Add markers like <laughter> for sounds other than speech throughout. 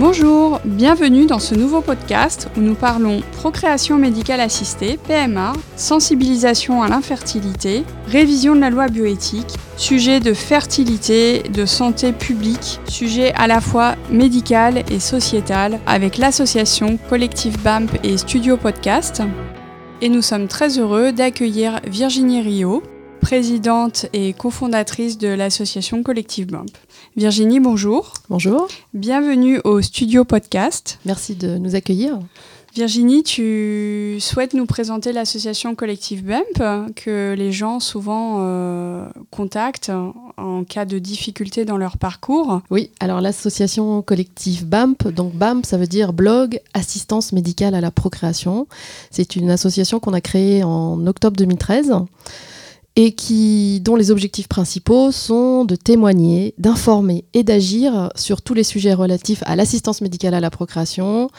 Bonjour, bienvenue dans ce nouveau podcast où nous parlons procréation médicale assistée, PMA, sensibilisation à l'infertilité, révision de la loi bioéthique, sujet de fertilité, de santé publique, sujet à la fois médical et sociétal avec l'association Collectif BAMP et Studio Podcast. Et nous sommes très heureux d'accueillir Virginie Rio, présidente et cofondatrice de l'association Collectif BAMP. Virginie, bonjour. Bonjour. Bienvenue au Studio Podcast. Merci de nous accueillir. Virginie, tu souhaites nous présenter l'association Collectif BEMP que les gens souvent euh, contactent en cas de difficulté dans leur parcours. Oui, alors l'association Collectif BAMP, donc BAMP ça veut dire blog assistance médicale à la procréation. C'est une association qu'on a créée en octobre 2013 et qui, dont les objectifs principaux sont de témoigner, d'informer et d'agir sur tous les sujets relatifs à l'assistance médicale à la procréation,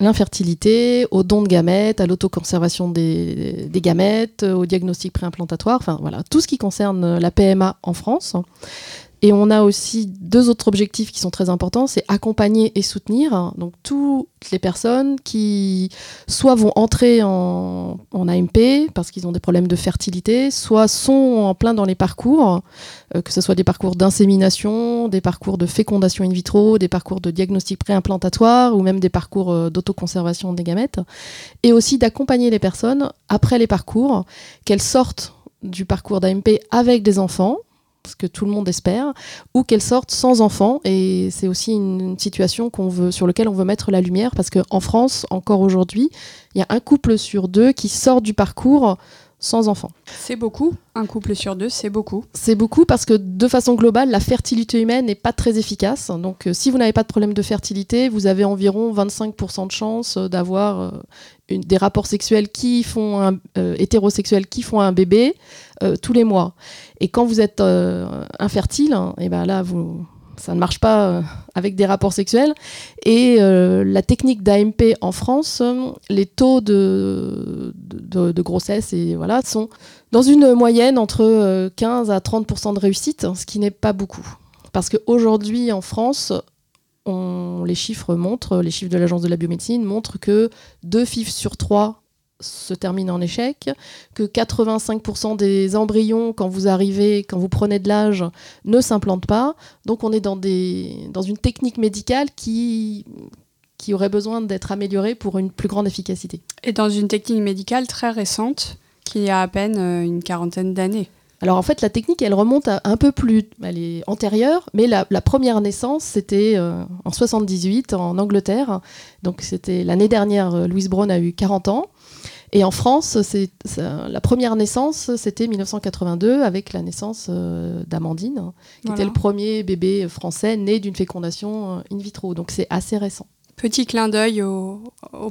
l'infertilité, au don de gamètes, à l'autoconservation des, des gamètes, au diagnostic préimplantatoire, enfin voilà, tout ce qui concerne la PMA en France. Et on a aussi deux autres objectifs qui sont très importants, c'est accompagner et soutenir donc toutes les personnes qui soit vont entrer en, AMP parce qu'ils ont des problèmes de fertilité, soit sont en plein dans les parcours, euh, que ce soit des parcours d'insémination, des parcours de fécondation in vitro, des parcours de diagnostic préimplantatoire ou même des parcours euh, d'autoconservation des gamètes, et aussi d'accompagner les personnes après les parcours, qu'elles sortent du parcours d'AMP avec des enfants ce que tout le monde espère, ou qu'elle sorte sans enfants. Et c'est aussi une, situation sur laquelle on veut mettre la lumière, parce qu'en France, encore aujourd'hui, il y a un couple sur deux qui sort du parcours sans enfants. C'est beaucoup, un couple sur deux, c'est beaucoup. C'est beaucoup parce que de façon globale, la fertilité humaine n'est pas très efficace. Donc euh, si vous n'avez pas de problème de fertilité, vous avez environ 25% de chances euh, d'avoir euh, des rapports sexuels qui font un, hétérosexuels qui font un bébé tous les mois. Et quand vous êtes infertile, et hein, eh ben là, vous, ça ne marche pas euh, avec des rapports sexuels. Et euh, la technique d'AMP en France, les taux de, de, grossesse et voilà, sont dans une moyenne entre 15 euh, à 30% de réussite, ce qui n'est pas beaucoup. Parce qu'aujourd'hui, en France, les chiffres montrent, les chiffres de l'Agence de la biomédecine montrent que deux filles sur trois se termine en échec, que 85% des embryons, quand vous arrivez, quand vous prenez de l'âge, ne s'implantent pas. Donc on est dans, des, dans une technique médicale qui, qui aurait besoin d'être améliorée pour une plus grande efficacité. Et dans une technique médicale très récente, qui a à peine euh, une quarantaine d'années. Alors en fait, la technique, elle remonte à un peu plus, elle est antérieure, mais la, première naissance, c'était euh, en 78 en Angleterre. Donc c'était l'année dernière, euh, Louise Brown a eu 40 ans. Et en France, c'est la première naissance, c'était 1982 avec la naissance euh, d'Amandine, qui était le premier bébé français né d'une fécondation in vitro. Donc c'est assez récent. Petit clin d'œil au,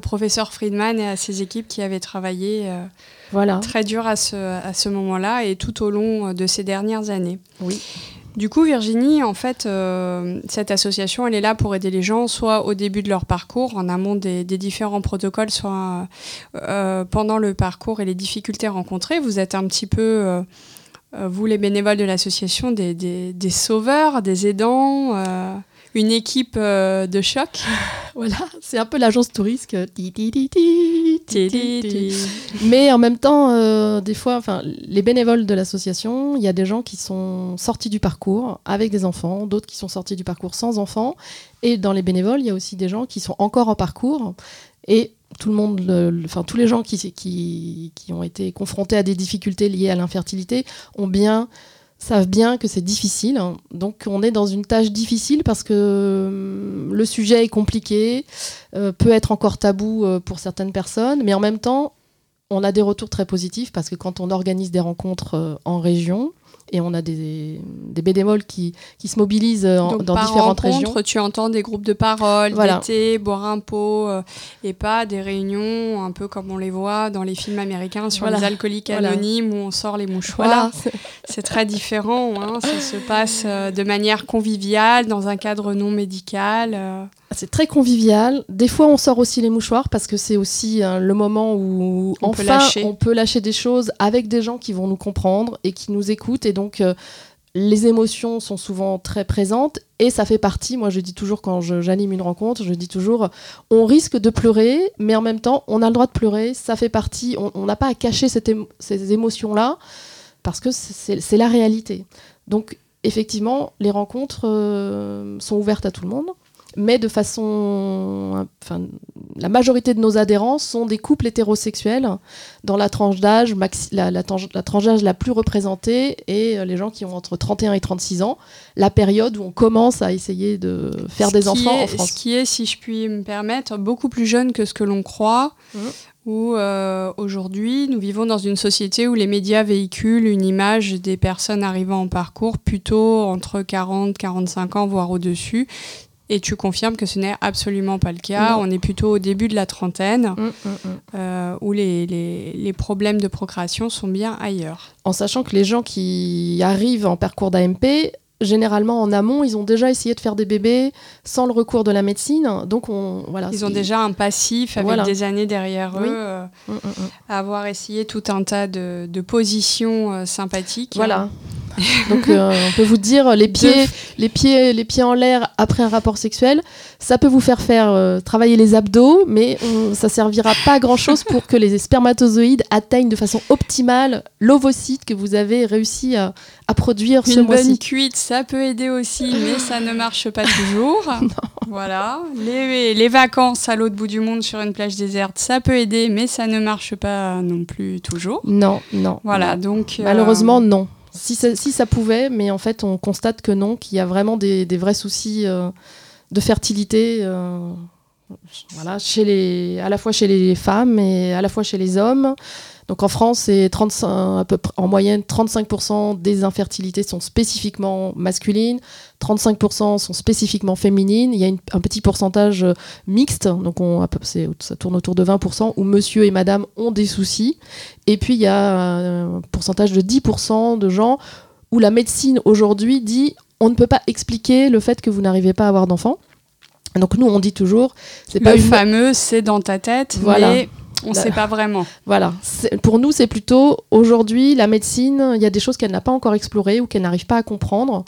professeur Friedman et à ses équipes qui avaient travaillé voilà. très dur à ce, à ce moment-là et tout au long de ces dernières années. Oui. Du coup, Virginie, en fait, euh, cette association, elle est là pour aider les gens, soit au début de leur parcours, en amont des, différents protocoles, soit euh, pendant le parcours et les difficultés rencontrées. Vous êtes un petit peu, euh, vous les bénévoles de l'association, des, des, sauveurs, des aidants une équipe de choc. <laughs> voilà, c'est un peu l'agence touriste. Mais en même temps, euh, des fois, enfin, les bénévoles de l'association, il y a des gens qui sont sortis du parcours avec des enfants, d'autres qui sont sortis du parcours sans enfants. Et dans les bénévoles, il y a aussi des gens qui sont encore en parcours. Et tout le monde, tous les gens qui, qui, qui, ont été confrontés à des difficultés liées à l'infertilité ont bien savent bien que c'est difficile. Donc on est dans une tâche difficile parce que hum, le sujet est compliqué, euh, peut être encore tabou euh, pour certaines personnes, mais en même temps, on a des retours très positifs parce que quand on organise des rencontres euh, en région, et on a des, des bénévoles qui, qui se mobilisent dans différentes régions. Tu entends des groupes de parole, voilà. d'été, boire un pot, euh, et pas des réunions un peu comme on les voit dans les films américains sur les alcooliques anonymes où on sort les mouchoirs. C'est très différent, hein. ça se passe euh, de manière conviviale, dans un cadre non médical. Euh. C'est très convivial. Des fois, on sort aussi les mouchoirs parce que c'est aussi hein, le moment où on peut lâcher des choses avec des gens qui vont nous comprendre et qui nous écoutent. Et donc, euh, les émotions sont souvent très présentes et ça fait partie, moi je dis toujours quand j'anime une rencontre, je dis toujours on risque de pleurer, mais en même temps on a le droit de pleurer, ça fait partie, on n'a pas à cacher ces émotions-là parce que c'est la réalité. Donc effectivement, les rencontres euh, sont ouvertes à tout le monde mais de façon. Enfin, la majorité de nos adhérents sont des couples hétérosexuels dans la tranche d'âge, la, la, tranche d'âge la plus représentée et euh, les gens qui ont entre 31 et 36 ans, la période où on commence à essayer de faire des enfants en France. Ce qui est, si je puis me permettre, beaucoup plus jeune que ce que l'on croit. Mmh. Où euh, aujourd'hui, nous vivons dans une société où les médias véhiculent une image des personnes arrivant en parcours plutôt entre 40, 45 ans, voire au-dessus, et tu confirmes que ce n'est absolument pas le cas. On est plutôt au début de la trentaine, mm, mm, mm. Euh, où les, les, problèmes de procréation sont bien ailleurs. En sachant que les gens qui arrivent en parcours d'AMP, généralement en amont, ils ont déjà essayé de faire des bébés sans le recours de la médecine. Donc on, voilà, ils ont déjà un passif avec des années derrière eux, euh, avoir essayé tout un tas de, de positions euh, sympathiques. Voilà. <laughs> Donc euh, on peut vous dire les pieds, les pieds, les pieds en l'air après un rapport sexuel, ça peut vous faire faire euh, travailler les abdos, mais ça servira pas à grand chose pour que les spermatozoïdes atteignent de façon optimale l'ovocyte que vous avez réussi à, produire ce mois-ci. Une bonne cuite, ça peut aider aussi, mais ça ne marche pas toujours. <laughs> voilà. Les, les vacances à l'autre bout du monde sur une plage déserte, ça peut aider, mais ça ne marche pas non plus toujours. Non, non. Voilà, donc. Euh, Malheureusement, non. Si ça, pouvait, mais en fait, on constate que non, qu'il y a vraiment des, vrais soucis euh, de fertilité, euh, chez les, à la fois chez les femmes et à la fois chez les hommes. Donc en France, c'est 35, à peu près, en moyenne 35% des infertilités sont spécifiquement masculines, 35% sont spécifiquement féminines. Il y a un petit pourcentage euh, mixte, donc on, ça tourne autour de 20%, où monsieur et madame ont des soucis. Et puis il y a un pourcentage de 10% de gens où la médecine aujourd'hui dit on ne peut pas expliquer le fait que vous n'arrivez pas à avoir d'enfants. Donc nous, on dit toujours, c'est pas le fameux, c'est dans ta tête, voilà. On ne sait pas vraiment. Voilà. Pour nous, c'est plutôt aujourd'hui, la médecine, il y a des choses qu'elle n'a pas encore explorées ou qu'elle n'arrive pas à comprendre.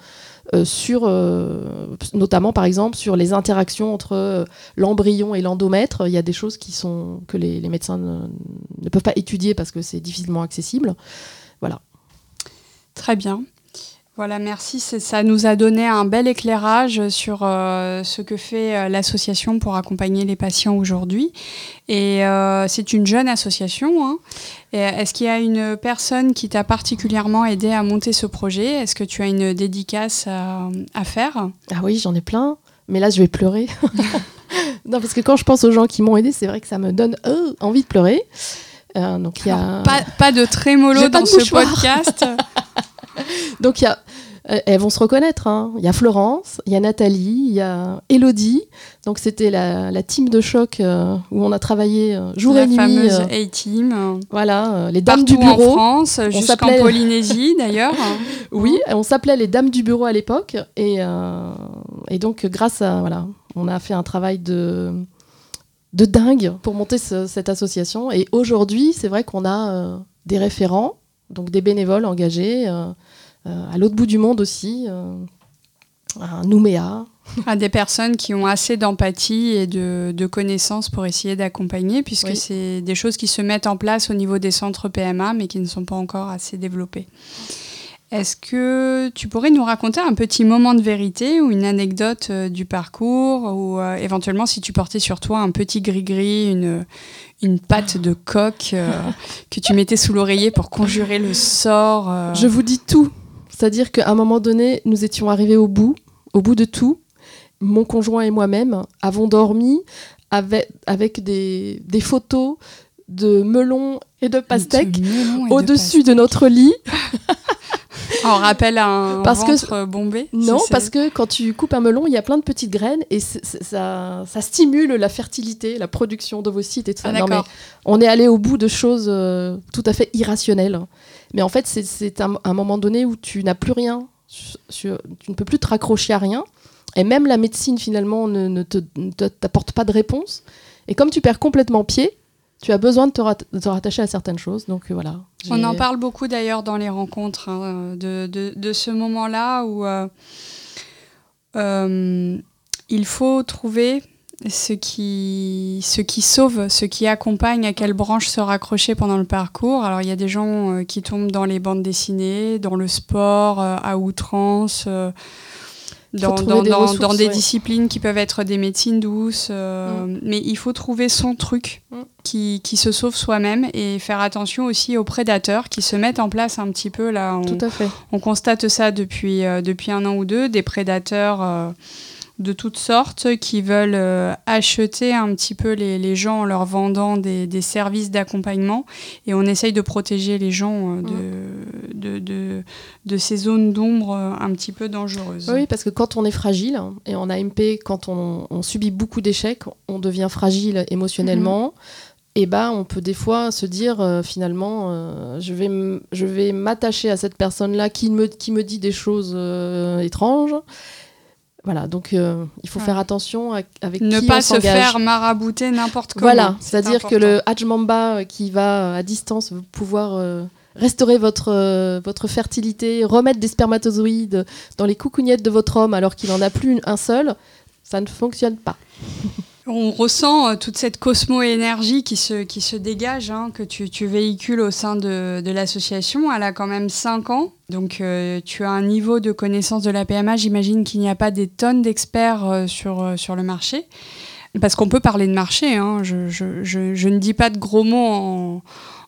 Euh, sur, euh, notamment par exemple sur les interactions entre euh, l'embryon et l'endomètre. Il y a des choses qui sont, que les, médecins ne, peuvent pas étudier parce que c'est difficilement accessible. Voilà. Très bien. Voilà, merci. Ça nous a donné un bel éclairage sur euh, ce que fait euh, l'association pour accompagner les patients aujourd'hui. Et euh, c'est une jeune association. Hein. Est-ce qu'il y a une personne qui t'a particulièrement aidé à monter ce projet? Est-ce que tu as une dédicace à, faire? Ah oui, j'en ai plein. Mais là, je vais pleurer. <laughs> non, parce que quand je pense aux gens qui m'ont aidé, c'est vrai que ça me donne envie de pleurer. donc, y a... pas, pas, de trémolo dans ce podcast. <laughs> <laughs> Donc, y a, euh, elles vont se reconnaître. Hein. Il y a Florence, il y a Nathalie, il y a Elodie. Donc, c'était la, la, team de choc euh, où on a travaillé euh, jour et nuit. La fameuse A-team. Voilà, les dames du bureau. en France, jusqu'en Polynésie <laughs> d'ailleurs. oui, on s'appelait les dames du bureau à l'époque. Et, et donc, grâce à. Voilà, on a fait un travail de de dingue pour monter cette association. Et aujourd'hui, c'est vrai qu'on a des référents donc des bénévoles engagés à l'autre bout du monde aussi, euh, à Nouméa. À des personnes qui ont assez d'empathie et de, connaissances pour essayer d'accompagner, puisque c'est des choses qui se mettent en place au niveau des centres PMA, mais qui ne sont pas encore assez développées. Est-ce que tu pourrais nous raconter un petit moment de vérité ou une anecdote du parcours ou éventuellement si tu portais sur toi un petit gris-gris, une, une pâte de coq euh, <laughs> que tu mettais sous l'oreiller pour conjurer le sort. Euh. Je vous dis tout. C'est-à-dire qu'à un moment donné, nous étions arrivés au bout, au bout de tout. Mon conjoint et moi-même avons dormi avec, avec des, des photos de melons et de pastèques au-dessus de notre lit. <laughs> On rappelle un parce ventre bombé Non, parce que quand tu coupes un melon, il y a plein de petites graines et ça, ça, stimule la fertilité, la production d'ovocytes et tout ça. Ah, on est allé au bout de choses euh, tout à fait irrationnelles. Mais en fait, c'est un, un, moment donné où tu n'as plus rien, tu ne peux plus te raccrocher à rien. Et même la médecine, finalement, ne, ne t'apporte pas de réponse. Et comme tu perds complètement pied, tu as besoin de te, rattacher à certaines choses. Donc voilà. On en parle beaucoup d'ailleurs dans les rencontres hein, de, de, ce moment-là où il faut trouver ce qui, ce qui sauve, ce qui accompagne, à quelle branche se raccrocher pendant le parcours. Alors il y a des gens euh, qui tombent dans les bandes dessinées, dans le sport, euh, à outrance, euh, dans, dans, des, dans, des disciplines qui peuvent être des médecines douces. Mm. Mais il faut trouver son truc mm. qui, qui, se sauve soi-même et faire attention aussi aux prédateurs qui se mettent en place un petit peu là. On, Tout à fait. On constate ça depuis, depuis un an ou deux, des prédateurs de toutes sortes qui veulent euh, acheter un petit peu les, gens en leur vendant des, services d'accompagnement et on essaye de protéger les gens euh, mm. de, de, de, ces zones d'ombre euh, un petit peu dangereuses. Oui, parce que quand on est fragile hein, et en AMP, quand on, subit beaucoup d'échecs, on devient fragile émotionnellement. Mm-hmm. Et bah, on peut des fois se dire finalement, je vais, je vais m'attacher à cette personne-là qui me, qui me dit des choses étranges voilà, donc euh, il faut faire attention avec ne qui pas se faire marabouter n'importe comment. Voilà, c'est-à-dire que le Hajmamba euh, qui va euh, à distance pouvoir restaurer votre, votre fertilité, remettre des spermatozoïdes dans les coucougnettes de votre homme alors qu'il n'en a plus un seul, ça ne fonctionne pas. <laughs> On ressent euh, toute cette cosmo-énergie qui se, qui se dégage, hein, que tu, tu, véhicules au sein de, de l'association. Elle a quand même 5 ans, donc euh, tu as un niveau de connaissance de la PMA. J'imagine qu'il n'y a pas des tonnes d'experts euh, sur, sur le marché. Parce qu'on peut parler de marché, hein. je, je, je, ne dis pas de gros mots en,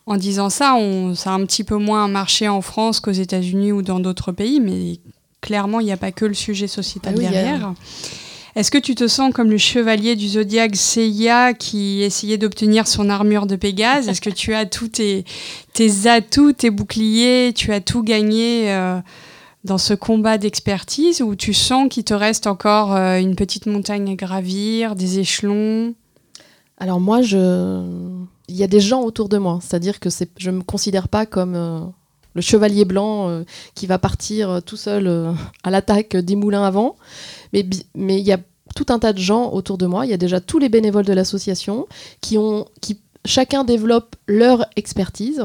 en disant ça. On, ça a un petit peu moins un marché en France qu'aux États-Unis ou dans d'autres pays, mais clairement, il n'y a pas que le sujet sociétal ah derrière. Est-ce que tu te sens comme le chevalier du zodiaque Seiya qui essayait d'obtenir son armure de Pégase? Est-ce que tu as tous tes, atouts, tes boucliers, tu as tout gagné euh, dans ce combat d'expertise ou tu sens qu'il te reste encore euh, une petite montagne à gravir, des échelons? Alors moi, je... il y a des gens autour de moi, c'est-à-dire que je ne me considère pas comme... Euh, le chevalier blanc qui va partir tout seul à l'attaque des moulins avant. Mais il y a tout un tas de gens autour de moi. Il y a déjà tous les bénévoles de l'association qui chacun développe leur expertise.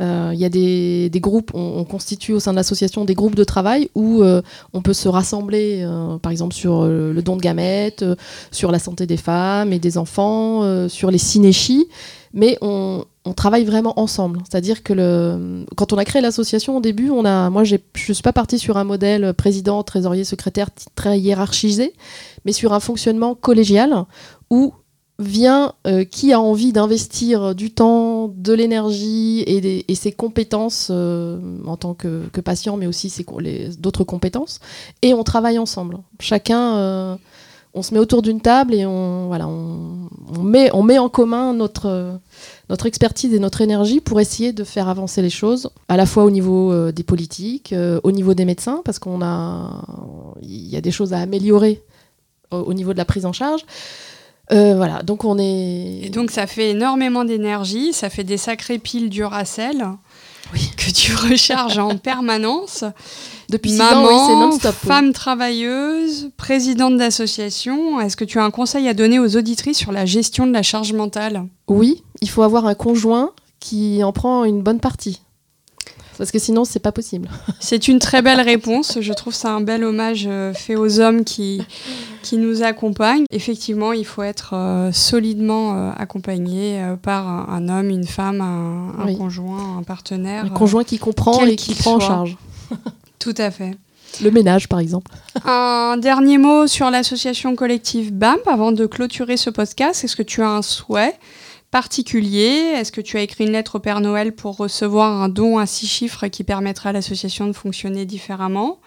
Euh, il y a des, groupes, on, constitue au sein de l'association des groupes de travail où euh, on peut se rassembler, euh, par exemple sur le don de gamètes, sur la santé des femmes et des enfants, sur les cinéchies, mais on, travaille vraiment ensemble. C'est-à-dire que quand on a créé l'association au début, on a, moi je ne suis pas partie sur un modèle président, trésorier, secrétaire très hiérarchisé, mais sur un fonctionnement collégial où vient euh, qui a envie d'investir du temps, de l'énergie et, ses compétences euh, en tant que, patient, mais aussi d'autres compétences, et on travaille ensemble. Chacun, euh, on se met autour d'une table et on, voilà, on, met, on met en commun notre notre expertise et notre énergie pour essayer de faire avancer les choses, à la fois au niveau euh, des politiques, euh, au niveau des médecins, parce qu'on a, il y a des choses à améliorer au, niveau de la prise en charge. Euh, voilà, donc on est. Et donc ça fait énormément d'énergie, ça fait des sacrées piles Duracell <laughs> que tu recharges en permanence. Depuis Maman, ans, femme travailleuse, présidente d'association. Est-ce que tu as un conseil à donner aux auditrices sur la gestion de la charge mentale? Oui, il faut avoir un conjoint qui en prend une bonne partie. Parce que sinon, c'est pas possible. <laughs> C'est une très belle réponse. Je trouve ça un bel hommage euh, fait aux hommes qui, qui nous accompagnent. Effectivement, il faut être euh, solidement euh, accompagné par un, homme, une femme, un, conjoint, un partenaire. Un conjoint qui comprend et qui prend en charge. <laughs> Tout à fait. Le ménage, par exemple. Un dernier mot sur l'association collective BAMP avant de clôturer ce podcast. Est-ce que tu as un souhait particulier Est-ce que tu as écrit une lettre au Père Noël pour recevoir un don à six chiffres qui permettra à l'association de fonctionner différemment?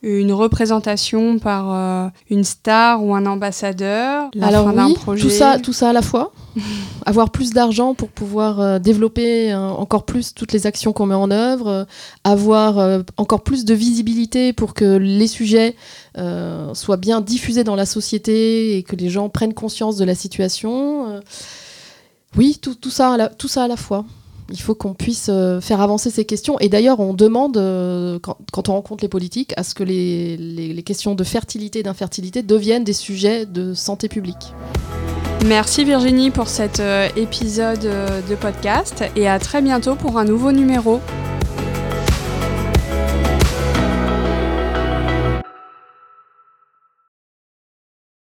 Une représentation par euh, une star ou un ambassadeur, la Alors fin projet? Tout ça, tout ça à la fois. <laughs> avoir plus d'argent pour pouvoir euh, développer euh, encore plus toutes les actions qu'on met en œuvre, avoir encore plus de visibilité pour que les sujets soient bien diffusés dans la société et que les gens prennent conscience de la situation. Oui, tout, ça à la fois. Il faut qu'on puisse euh, faire avancer ces questions. Et d'ailleurs, on demande, euh, quand, on rencontre les politiques, à ce que les, questions de fertilité et d'infertilité deviennent des sujets de santé publique. Merci Virginie pour cet euh, épisode de podcast et à très bientôt pour un nouveau numéro.